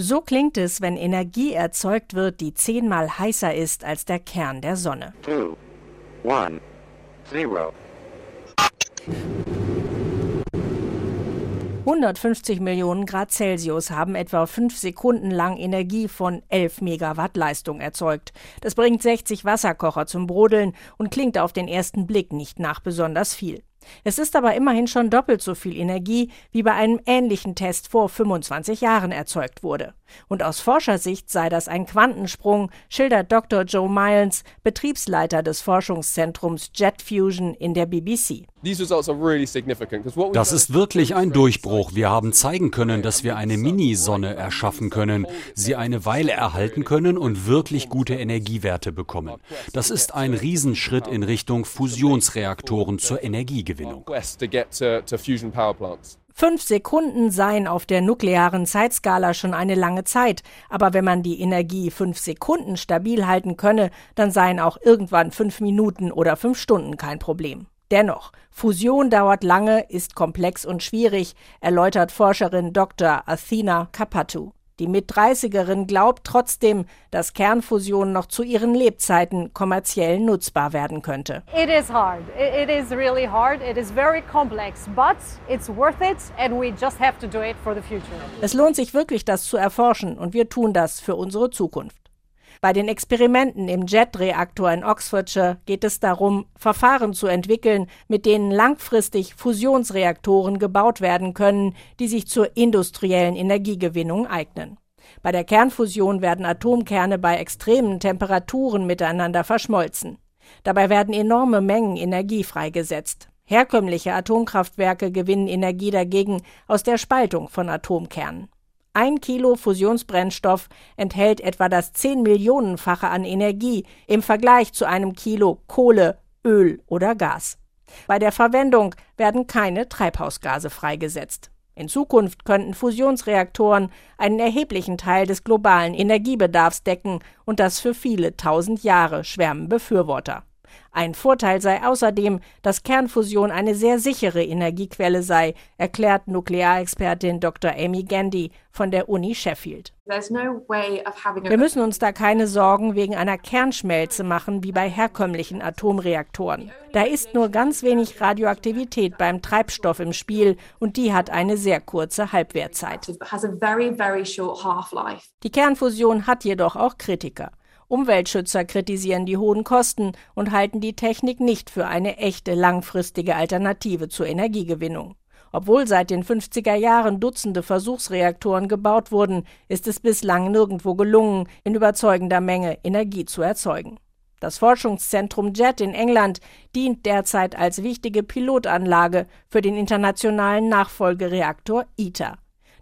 So klingt es, wenn Energie erzeugt wird, die zehnmal heißer ist als der Kern der Sonne. Two, one, zero. 150 Millionen Grad Celsius haben etwa fünf Sekunden lang Energie von 11 Megawatt Leistung erzeugt. Das bringt 60 Wasserkocher zum Brodeln und klingt auf den ersten Blick nicht nach besonders viel. Es ist aber immerhin schon doppelt so viel Energie, wie bei einem ähnlichen Test vor 25 Jahren erzeugt wurde. Und aus Forschersicht sei das ein Quantensprung, schildert Dr. Joe Miles, Betriebsleiter des Forschungszentrums Jet Fusion in der BBC. Das ist wirklich ein Durchbruch. Wir haben zeigen können, dass wir eine Mini-Sonne erschaffen können, sie eine Weile erhalten können und wirklich gute Energiewerte bekommen. Das ist ein Riesenschritt in Richtung Fusionsreaktoren zur Energiegewinnung. Fünf Sekunden seien auf der nuklearen Zeitskala schon eine lange Zeit, aber wenn man die Energie fünf Sekunden stabil halten könne, dann seien auch irgendwann fünf Minuten oder fünf Stunden kein Problem. Dennoch, Fusion dauert lange, ist komplex und schwierig, erläutert Forscherin Dr. Athena Kapatu. Die Mit-30erin glaubt trotzdem, dass Kernfusion noch zu ihren Lebzeiten kommerziell nutzbar werden könnte. It is hard. It is really hard. It is very complex, but it's worth it and we just have to do it for the future. Es lohnt sich wirklich, das zu erforschen und wir tun das für unsere Zukunft. Bei den Experimenten im JET-Reaktor in Oxfordshire geht es darum, Verfahren zu entwickeln, mit denen langfristig Fusionsreaktoren gebaut werden können, die sich zur industriellen Energiegewinnung eignen. Bei der Kernfusion werden Atomkerne bei extremen Temperaturen miteinander verschmolzen. Dabei werden enorme Mengen Energie freigesetzt. Herkömmliche Atomkraftwerke gewinnen Energie dagegen aus der Spaltung von Atomkernen. Ein Kilo Fusionsbrennstoff enthält etwa das 10 Millionenfache an Energie im Vergleich zu einem Kilo Kohle, Öl oder Gas. Bei der Verwendung werden keine Treibhausgase freigesetzt. In Zukunft könnten Fusionsreaktoren einen erheblichen Teil des globalen Energiebedarfs decken und das für viele tausend Jahre schwärmen Befürworter. Ein Vorteil sei außerdem, dass Kernfusion eine sehr sichere Energiequelle sei, erklärt Nuklearexpertin Dr. Amy Gandy von der Uni Sheffield. Wir müssen uns da keine Sorgen wegen einer Kernschmelze machen wie bei herkömmlichen Atomreaktoren. Da ist nur ganz wenig Radioaktivität beim Treibstoff im Spiel und die hat eine sehr kurze Halbwertzeit. Die Kernfusion hat jedoch auch Kritiker. Umweltschützer kritisieren die hohen Kosten und halten die Technik nicht für eine echte langfristige Alternative zur Energiegewinnung. Obwohl seit den 50er Jahren Dutzende Versuchsreaktoren gebaut wurden, ist es bislang nirgendwo gelungen, in überzeugender Menge Energie zu erzeugen. Das Forschungszentrum JET in England dient derzeit als wichtige Pilotanlage für den internationalen Nachfolgereaktor ITER.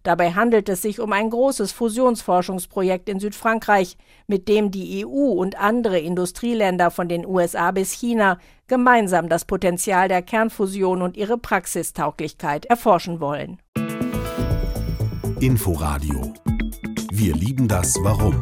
Dabei handelt es sich um ein großes Fusionsforschungsprojekt in Südfrankreich, mit dem die EU und andere Industrieländer von den USA bis China gemeinsam das Potenzial der Kernfusion und ihre Praxistauglichkeit erforschen wollen. Inforadio Wir lieben das Warum.